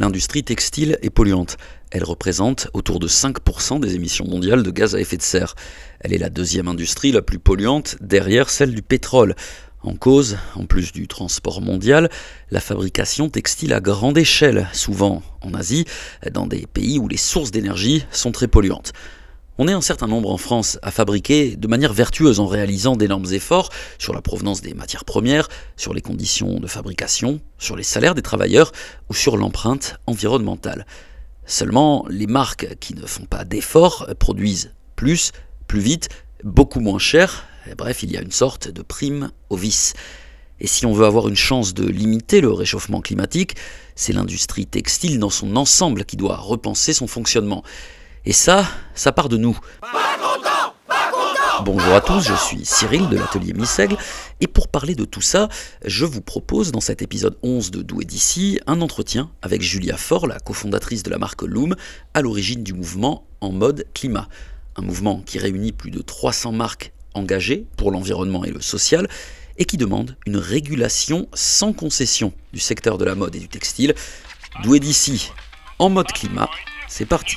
L'industrie textile est polluante. Elle représente autour de 5% des émissions mondiales de gaz à effet de serre. Elle est la deuxième industrie la plus polluante derrière celle du pétrole. En cause, en plus du transport mondial, la fabrication textile à grande échelle, souvent en Asie, dans des pays où les sources d'énergie sont très polluantes. On est un certain nombre en France à fabriquer de manière vertueuse en réalisant d'énormes efforts sur la provenance des matières premières, sur les conditions de fabrication, sur les salaires des travailleurs ou sur l'empreinte environnementale. Seulement, les marques qui ne font pas d'efforts produisent plus, plus vite, beaucoup moins cher. bref, il y a une sorte de prime au vice. Et si on veut avoir une chance de limiter le réchauffement climatique, c'est l'industrie textile dans son ensemble qui doit repenser son fonctionnement. Et ça, ça part de nous. Bonjour à tous, je suis Cyril de l'atelier Missègle et pour parler de tout ça, je vous propose dans cet épisode 11 de Doué d'ici un entretien avec Julia Faure, la cofondatrice de la marque Loom, à l'origine du mouvement En mode climat. Un mouvement qui réunit plus de 300 marques engagées pour l'environnement et le social et qui demande une régulation sans concession du secteur de la mode et du textile. Doué d'ici, en mode climat, c'est parti.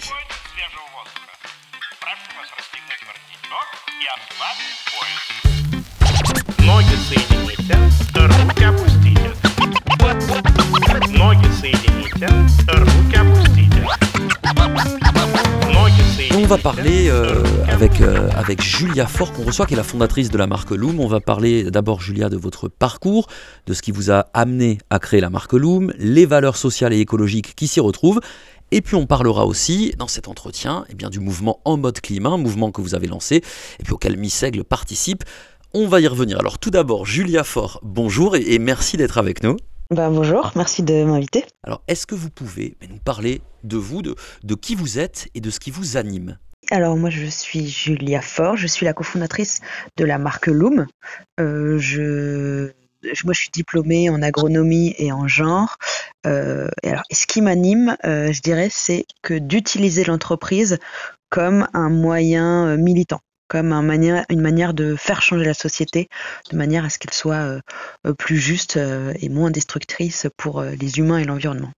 On va parler euh, avec, euh, avec Julia Fort qu'on reçoit, qui est la fondatrice de la marque Loom. On va parler d'abord, Julia, de votre parcours, de ce qui vous a amené à créer la marque Loom, les valeurs sociales et écologiques qui s'y retrouvent. Et puis on parlera aussi dans cet entretien eh bien, du mouvement En mode climat, mouvement que vous avez lancé et puis auquel Missègle participe. On va y revenir. Alors tout d'abord, Julia Fort, bonjour et, merci d'être avec nous. Ben, bonjour, merci de m'inviter. Alors est-ce que vous pouvez nous parler de vous, de, de qui vous êtes et de ce qui vous anime? Alors moi je suis Julia Fort, je suis la cofondatrice de la marque Loom. Euh, je, moi je suis diplômée en agronomie et en genre. Euh, et alors ce qui m'anime, euh, je dirais, c'est que d'utiliser l'entreprise comme un moyen militant comme une manière de faire changer la société, de manière à ce qu'elle soit euh, euh, plus juste euh, et moins destructrice pour les humains et l'environnement.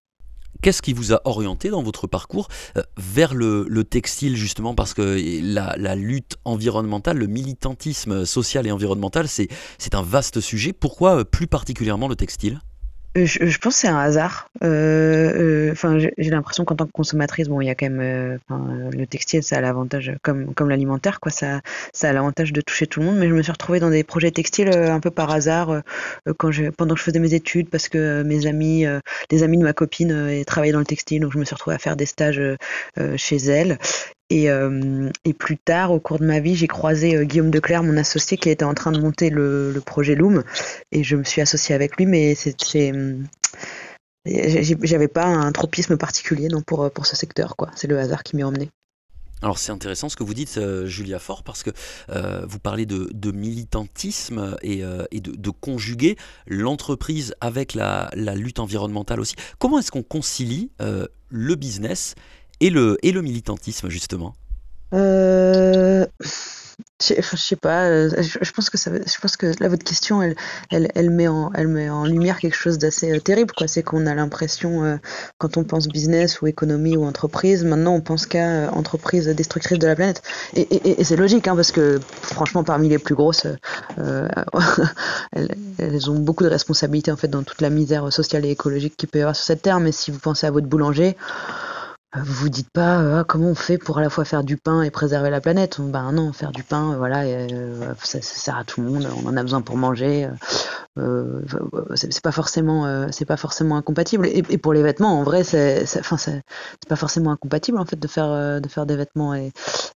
Qu'est-ce qui vous a orienté dans votre parcours vers le, textile justement? Parce que la, la, lutte environnementale, le militantisme social et environnemental, c'est un vaste sujet. Pourquoi plus particulièrement le textile? Je, pense que c'est un hasard. Euh, euh, enfin, j'ai l'impression qu'en tant que consommatrice, euh, le textile, ça a l'avantage, comme l'alimentaire, quoi, ça, ça a l'avantage de toucher tout le monde. Mais je me suis retrouvée dans des projets textiles un peu par hasard quand je, pendant que je faisais mes études, parce que mes amis, les amis de ma copine, travaillaient dans le textile, donc je me suis retrouvée à faire des stages chez elle. Et, euh, et, plus tard, au cours de ma vie, j'ai croisé euh, Guillaume Declerc, mon associé, qui était en train de monter le, projet Loom. Et je me suis associée avec lui, mais c'est, euh, j'avais pas un tropisme particulier non, pour, pour ce secteur. C'est le hasard qui m'y emmené. Alors c'est intéressant ce que vous dites, Julia Fort, parce que vous parlez de, militantisme et, de, conjuguer l'entreprise avec la, lutte environnementale aussi. Comment est-ce qu'on concilie le business et le, militantisme, justement euh, je, sais pas, euh, je, pense que là votre question, elle, met en, lumière quelque chose d'assez euh, terrible. C'est qu'on a l'impression, quand on pense business ou économie ou entreprise, maintenant on pense qu'à entreprise destructrice de la planète. Et, c'est logique, hein, parce que franchement, parmi les plus grosses, elles, ont beaucoup de responsabilités en fait dans toute la misère sociale et écologique qui peut y avoir sur cette terre. Mais si vous pensez à votre boulanger vous vous dites pas euh, ah, comment on fait pour à la fois faire du pain et préserver la planète? Ben non, faire du pain, euh, voilà, euh, ça, sert à tout le monde. On en a besoin pour manger. c'est pas forcément, incompatible. Et, pour les vêtements, en vrai, c'est, pas forcément incompatible en fait de faire, de faire des vêtements et,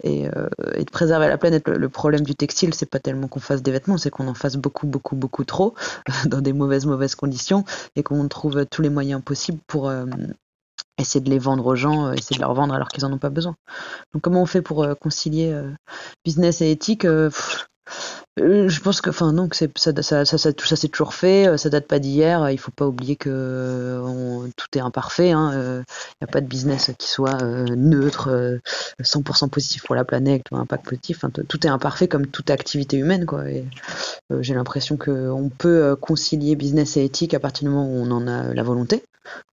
et, de préserver la planète. Le, problème du textile, c'est pas tellement qu'on fasse des vêtements, c'est qu'on en fasse beaucoup, beaucoup, beaucoup trop dans des mauvaises, mauvaises conditions et qu'on trouve tous les moyens possibles pour essayer de les vendre aux gens, euh, essayer de leur vendre alors qu'ils n'en ont pas besoin. Donc comment on fait pour euh, concilier euh, business et éthique je pense que, enfin, ça, tout ça c'est toujours fait, ça date pas d'hier. Il faut pas oublier que tout est imparfait. Il hein, n'y a pas de business qui soit neutre, 100% positif pour la planète, un impact positif. tout est imparfait comme toute activité humaine, quoi. j'ai l'impression qu'on peut concilier business et éthique à partir du moment où on en a la volonté.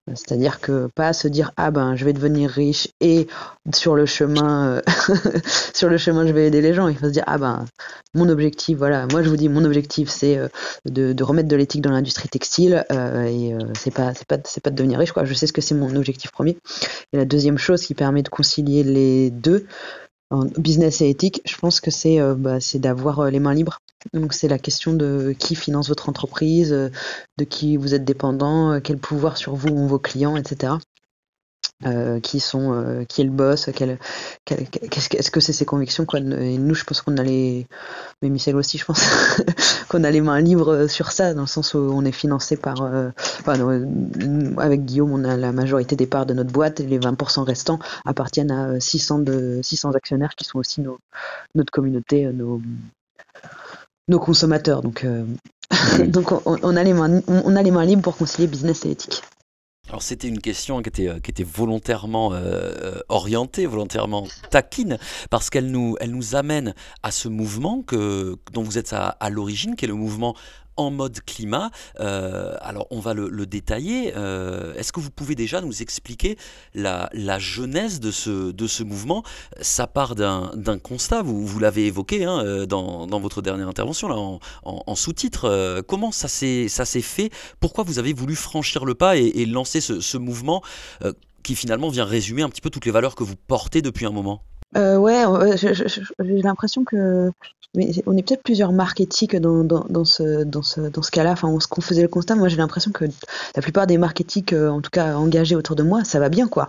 C'est-à-dire que pas se dire ah ben je vais devenir riche et sur le chemin euh, sur le chemin je vais aider les gens. Il faut se dire ah ben mon objectif voilà moi je vous dis mon objectif c'est euh, de, remettre de l'éthique dans l'industrie textile euh, et c'est pas c'est pas c'est pas de devenir riche quoi. Je sais ce que c'est mon objectif premier. Et la deuxième chose qui permet de concilier les deux en business et éthique, je pense que c'est bah, d'avoir les mains libres donc c'est la question de qui finance votre entreprise, euh, de qui vous êtes dépendant, euh, quel pouvoir sur vous ont vos clients, etc. Euh, qui sont qui est le boss qu'est-ce que c'est ses convictions quoi et nous je pense qu'on a les mais Michel aussi je pense qu'on a les mains libres sur ça dans le sens où on est financé par avec Guillaume on a la majorité des parts de notre boîte et les 20% restants appartiennent à 600 de 600 actionnaires qui sont aussi notre communauté nos consommateurs. Donc, euh, donc on, a les mains, on a les mains libres pour concilier business et éthique. Alors c'était une question qui était, était volontairement euh, orientée, volontairement taquine, parce qu'elle nous, elle nous amène à ce mouvement que, dont vous êtes à, à l'origine, qui est le mouvement en mode climat. Euh, alors on va le, détailler. Euh, est-ce que vous pouvez déjà nous expliquer la, genèse de ce, mouvement? Ça part d'un constat, vous, vous l'avez évoqué hein, euh, dans, votre dernière intervention, là, en, sous-titre. comment ça s'est fait? Pourquoi vous avez voulu franchir le pas et, lancer ce, mouvement qui finalement vient résumer un petit peu toutes les valeurs que vous portez depuis un moment? Ouais, j'ai l'impression que on est peut-être plusieurs marques éthiques dans, dans, ce, dans ce, dans ce cas-là. Enfin, ce qu'on faisait le constat, moi j'ai l'impression que la plupart des marques éthiques, euh, en tout cas engagées autour de moi, ça va bien quoi.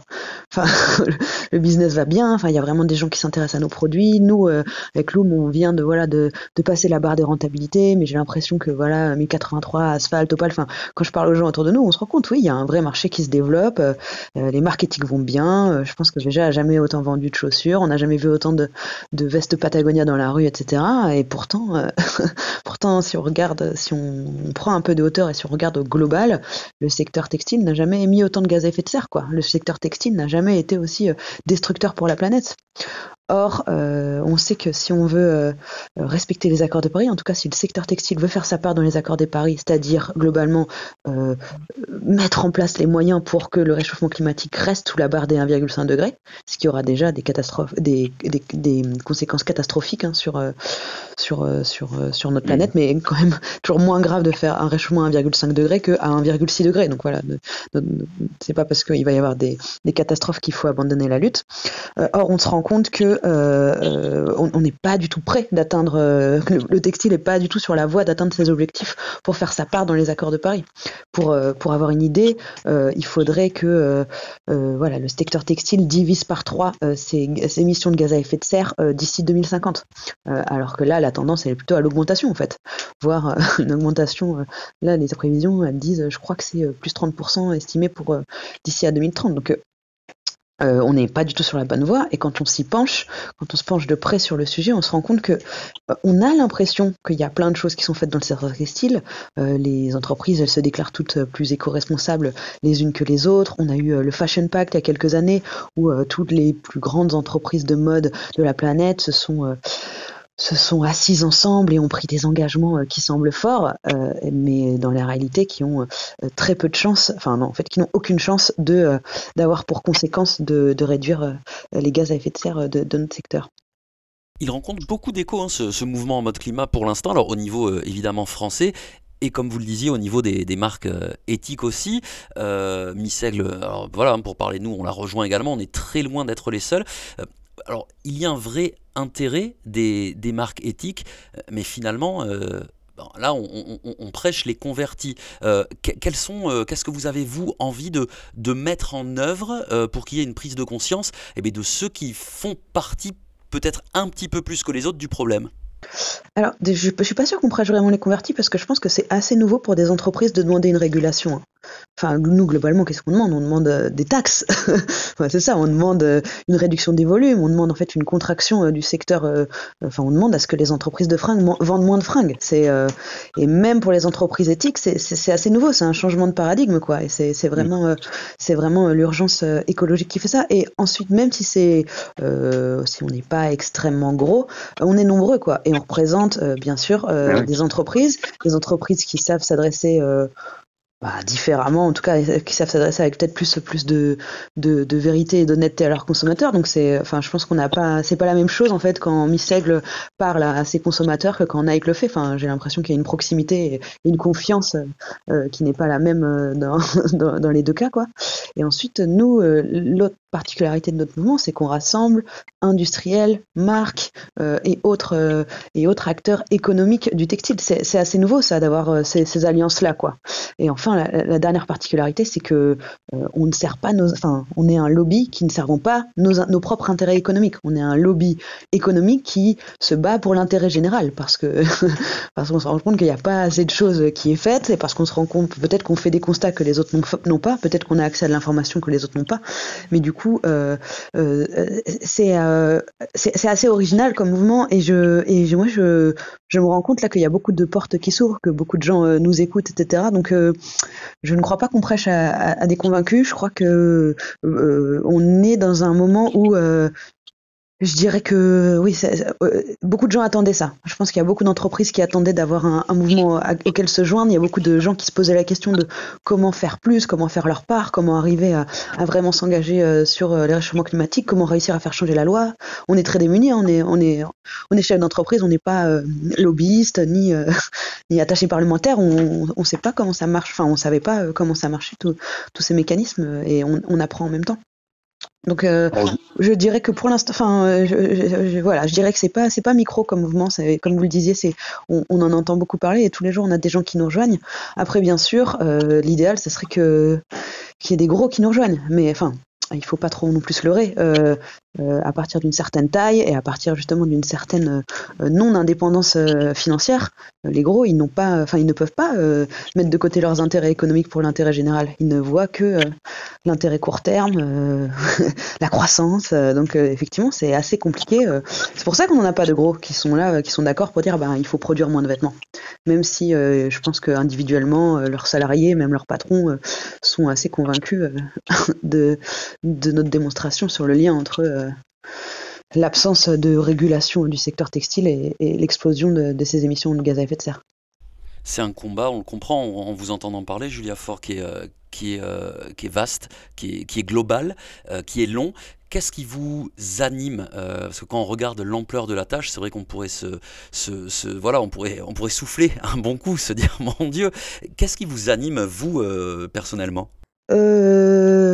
Enfin, le business va bien. Enfin, il y a vraiment des gens qui s'intéressent à nos produits. Nous, euh, avec Loom, on vient de voilà de, de passer la barre des rentabilités, mais j'ai l'impression que voilà 1083, Asphalt, Opal. Enfin, quand je parle aux gens autour de nous, on se rend compte, oui, il y a un vrai marché qui se développe. Euh, les marques éthiques vont bien. je pense que déjà, jamais autant vendu de chaussures. On n'a jamais vu autant de, vestes Patagonia dans la rue, etc. Et pourtant, euh, pourtant, si on regarde, si on, prend un peu de hauteur et si on regarde au global, le secteur textile n'a jamais émis autant de gaz à effet de serre. Quoi. Le secteur textile n'a jamais été aussi euh, destructeur pour la planète. Or, euh, on sait que si on veut euh, respecter les accords de Paris, en tout cas si le secteur textile veut faire sa part dans les accords de Paris, c'est-à-dire globalement euh, mettre en place les moyens pour que le réchauffement climatique reste sous la barre des 1,5 degrés, ce qui aura déjà des catastrophes, des, des, conséquences catastrophiques hein, sur, sur, sur, sur notre planète, mais quand même toujours moins grave de faire un réchauffement à 1,5 degré qu'à 1,6 degré. Donc voilà, c'est pas parce qu'il va y avoir des, des catastrophes qu'il faut abandonner la lutte. or, on se rend compte que euh, euh, on n'est pas du tout prêt d'atteindre, euh, le, textile n'est pas du tout sur la voie d'atteindre ses objectifs pour faire sa part dans les accords de Paris. Pour, pour avoir une idée, il faudrait que voilà, le secteur textile divise par trois ses, émissions de gaz à effet de serre d'ici 2050. alors que là, la tendance, elle est plutôt à l'augmentation, en fait. Voire une augmentation, là, les prévisions, elles disent, je crois que c'est plus 30% estimé pour d'ici à 2030. Donc, euh, on n'est pas du tout sur la bonne voie et quand on s'y penche, quand on se penche de près sur le sujet, on se rend compte que euh, on a l'impression qu'il y a plein de choses qui sont faites dans le secteur textile. Euh, les entreprises, elles se déclarent toutes plus éco-responsables les unes que les autres. On a eu le Fashion Pact il y a quelques années où toutes les plus grandes entreprises de mode de la planète se sont se sont assis ensemble et ont pris des engagements euh, qui semblent forts, euh, mais dans la réalité qui ont euh, très peu de chance, enfin non, en fait qui n'ont aucune chance de d'avoir pour conséquence de, réduire les gaz à effet de serre de, notre secteur. Il rencontre beaucoup d'écho, hein, ce, mouvement en mode climat pour l'instant, alors au niveau évidemment français, et comme vous le disiez, au niveau des, marques éthiques aussi, euh, alors voilà, hein, pour parler de nous, on la rejoint également, on est très loin d'être les seuls alors, il y a un vrai intérêt des, marques éthiques, mais finalement, euh, là, on, prêche les convertis. Euh, sont, euh, qu'est-ce que vous avez, vous, envie de, de mettre en œuvre pour qu'il y ait une prise de conscience eh de ceux qui font partie, peut-être un petit peu plus que les autres, du problème? Alors, je ne suis pas sûr qu'on prêche vraiment les convertis parce que je pense que c'est assez nouveau pour des entreprises de demander une régulation. Enfin nous globalement, qu'est-ce qu'on demande? On demande des taxes. c'est ça, on demande une réduction des volumes, on demande en fait une contraction du secteur. Enfin, on demande à ce que les entreprises de fringues vendent moins de fringues. C'est et même pour les entreprises éthiques, c'est assez nouveau, c'est un changement de paradigme quoi. Et c'est vraiment c'est vraiment l'urgence écologique qui fait ça. Et ensuite, même si c'est si on n'est pas extrêmement gros, on est nombreux quoi, et on représente bien sûr des entreprises, des entreprises qui savent s'adresser euh, bah, différemment, en tout cas, qui savent s'adresser avec peut-être plus plus de, de, vérité et d'honnêteté à leurs consommateurs. Donc c'est, enfin, je pense qu'on n'a pas, c'est pas la même chose en fait quand Miss Aigle parle à, ses consommateurs que quand Nike le fait. Enfin, j'ai l'impression qu'il y a une proximité et une confiance euh, qui n'est pas la même euh, dans, dans, les deux cas, quoi. Et ensuite, nous, l'autre particularité de notre mouvement, c'est qu'on rassemble industriels, marques et autres et autres acteurs économiques du textile. C'est assez nouveau ça d'avoir ces, ces alliances là, quoi. Et enfin la, dernière particularité, c'est que euh, on ne sert pas nos, enfin, on est un lobby qui ne servons pas nos, nos propres intérêts économiques. On est un lobby économique qui se bat pour l'intérêt général, parce que parce qu'on se rend compte qu'il n'y a pas assez de choses qui est faite, et parce qu'on se rend compte peut-être qu'on fait des constats que les autres n'ont pas, peut-être qu'on a accès à de l'information que les autres n'ont pas, mais du coup, euh, euh, c'est c'est assez original comme mouvement, et je et moi je je me rends compte là qu'il y a beaucoup de portes qui s'ouvrent, que beaucoup de gens nous écoutent, etc. Donc je ne crois pas qu'on prêche à, des convaincus. Je crois que euh, on est dans un moment où euh, je dirais que oui, euh, beaucoup de gens attendaient ça. Je pense qu'il y a beaucoup d'entreprises qui attendaient d'avoir un, mouvement auquel se joindre. Il y a beaucoup de gens qui se posaient la question de comment faire plus, comment faire leur part, comment arriver à, vraiment s'engager sur les réchauffements climatiques, comment réussir à faire changer la loi. On est très démunis, hein. on est, on est, on est chef d'entreprise, on n'est pas lobbyiste ni, ni attaché parlementaire. On ne sait pas comment ça marche. Enfin, on savait pas comment ça marchait tous ces mécanismes et on apprend en même temps. Donc, euh, je dirais que pour l'instant, enfin, euh, je, voilà, je dirais que c'est pas, c'est pas micro comme mouvement. Comme vous le disiez, c'est, on, en entend beaucoup parler et tous les jours on a des gens qui nous rejoignent. Après, bien sûr, euh, l'idéal, ce serait que qu'il y ait des gros qui nous rejoignent. Mais enfin, il faut pas trop non plus leurrer. Euh, euh, à partir d'une certaine taille et à partir justement d'une certaine euh, non-indépendance financière, les gros, ils n'ont pas, enfin, ils ne peuvent pas mettre de côté leurs intérêts économiques pour l'intérêt général. Ils ne voient que l'intérêt court terme, la croissance. donc effectivement, c'est assez compliqué. c'est pour ça qu'on n'en a pas de gros qui sont là, qui sont d'accord pour dire, ben, il faut produire moins de vêtements. Même si je pense que individuellement, leurs salariés, même leurs patrons, sont assez convaincus de de notre démonstration sur le lien entre euh, l'absence de régulation du secteur textile et, l'explosion de, ces émissions de gaz à effet de serre. C'est un combat, on le comprend en, vous entendant parler, Julia Fort, qui est, euh, qui est, euh, qui est vaste, qui est, qui est global, qui est long. Qu'est-ce qui vous anime Parce que quand on regarde l'ampleur de la tâche, c'est vrai qu'on pourrait se, se, voilà, on pourrait, on pourrait souffler un bon coup, se dire mon Dieu. Qu'est-ce qui vous anime vous personnellement? Euh,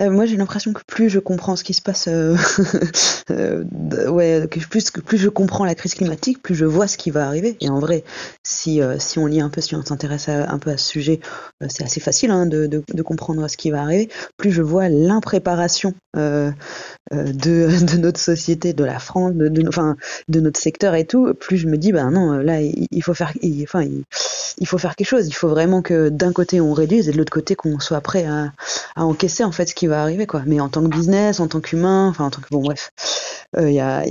euh, moi j'ai l'impression que plus je comprends ce qui se passe, euh, euh, ouais, que plus, plus je comprends la crise climatique, plus je vois ce qui va arriver. Et en vrai, si, si on lit un peu, si on s'intéresse un peu à ce sujet, c'est assez facile hein, de, de, comprendre ce qui va arriver. Plus je vois l'impréparation de, de notre société, de la France, de, de, enfin, de notre secteur et tout, plus je me dis, ben non, là il, faut faire, enfin, il faut faire quelque chose. Il faut vraiment que d'un côté on réduise et de l'autre côté qu'on soit prêt à, à, encaisser en fait ce qui va arriver quoi. Mais en tant que business, en tant qu'humain, enfin en tant que bon bref, euh,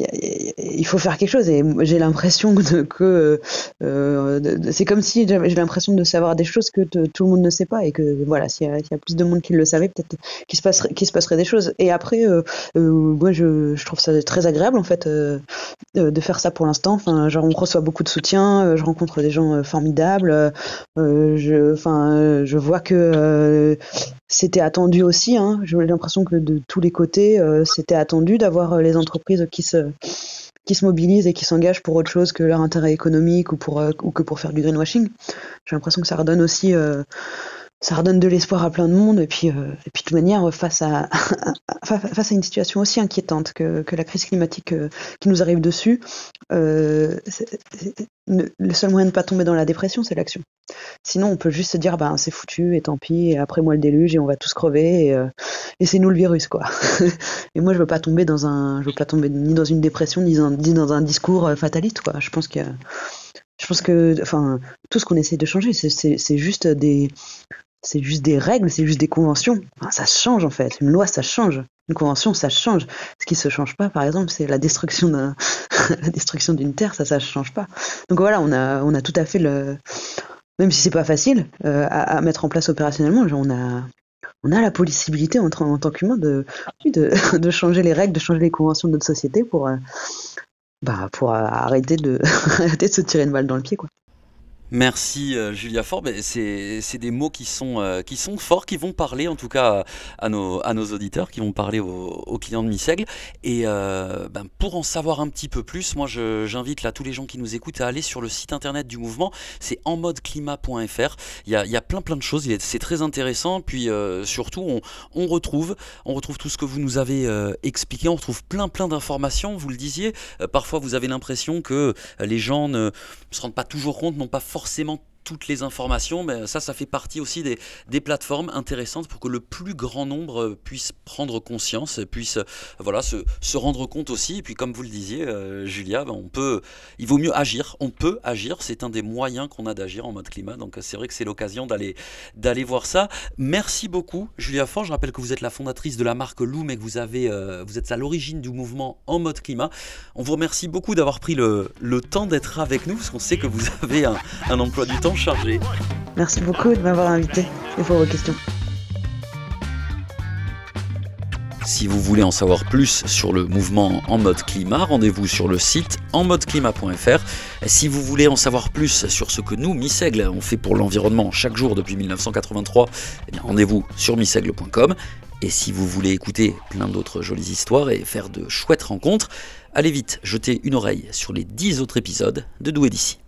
il faut faire quelque chose et j'ai l'impression que euh, c'est comme si j'ai l'impression de savoir des choses que tout le monde ne sait pas et que voilà s'il y, a plus de monde qui le savait peut-être qu'il se passerait se passerait des choses. Et après euh, euh moi je, je, trouve ça très agréable en fait euh, de faire ça pour l'instant. Enfin genre on reçoit beaucoup de soutien, je rencontre des gens formidables, je enfin je vois que c'était attendu aussi. Hein. J'ai l'impression que de tous les côtés, euh, c'était attendu d'avoir euh, les entreprises qui se qui se mobilisent et qui s'engagent pour autre chose que leur intérêt économique ou pour euh, ou que pour faire du greenwashing. J'ai l'impression que ça redonne aussi ça redonne de l'espoir à plein de monde et puis et puis de toute manière face à, face à une situation aussi inquiétante que, que la crise climatique qui nous arrive dessus le seul moyen de ne pas tomber dans la dépression c'est l'action Sinon, on peut juste se dire, ben, c'est foutu, et tant pis, et après moi le déluge, et on va tous crever, et, euh, c'est nous le virus, quoi. et moi, je veux pas tomber dans un, je veux pas tomber ni dans une dépression, ni dans, dans un discours euh, fataliste, quoi. Je pense que, je pense que, enfin, tout ce qu'on essaie de changer, c'est juste des, c'est juste des règles, c'est juste des conventions. ça change en fait. Une loi, ça change. Une convention, ça change. Ce qui se change pas, par exemple, c'est la destruction d'une terre, ça, ça change pas. Donc voilà, on a, on a tout à fait le, même si c'est pas facile euh, à, mettre en place opérationnellement, on a, on a la possibilité en, en tant qu'humain de, de, de, changer les règles, de changer les conventions de notre société pour, euh, bah, pour arrêter de, arrêter de se tirer une balle dans le pied, quoi. Merci euh, Julia Fort. C'est des mots qui sont, euh, qui sont forts, qui vont parler en tout cas à nos, auditeurs, qui vont parler aux, clients de Missègle. Et euh, ben, pour en savoir un petit peu plus, moi j'invite tous les gens qui nous écoutent à aller sur le site internet du mouvement. C'est enmodeclimat.fr. Il y a, plein plein de choses. C'est très intéressant. Puis surtout, on, on, retrouve, on retrouve tout ce que vous nous avez expliqué. On retrouve plein plein d'informations. Vous le disiez. parfois, vous avez l'impression que les gens ne se rendent pas toujours compte, n'ont pas forcément forcément toutes les informations, mais ça, ça fait partie aussi des, des, plateformes intéressantes pour que le plus grand nombre puisse prendre conscience, puisse voilà, se, se rendre compte aussi. Et puis, comme vous le disiez, euh, Julia, ben, on peut, il vaut mieux agir. On peut agir. C'est un des moyens qu'on a d'agir en mode climat. Donc, c'est vrai que c'est l'occasion d'aller, d'aller voir ça. Merci beaucoup, Julia Fort. Je rappelle que vous êtes la fondatrice de la marque Loom et que vous, avez, euh, vous êtes à l'origine du mouvement en mode climat. On vous remercie beaucoup d'avoir pris le, le temps d'être avec nous, parce qu'on sait que vous avez un emploi du temps chargé. Merci beaucoup de m'avoir invité et pour vos questions. Si vous voulez en savoir plus sur le mouvement En mode climat, rendez-vous sur le site enmodeclimat.fr. Si vous voulez en savoir plus sur ce que nous, Missègle, on fait pour l'environnement chaque jour depuis 1983, eh rendez-vous sur missègle.com. Et si vous voulez écouter plein d'autres jolies histoires et faire de chouettes rencontres, allez vite jeter une oreille sur les 10 autres épisodes de Doué d'ici.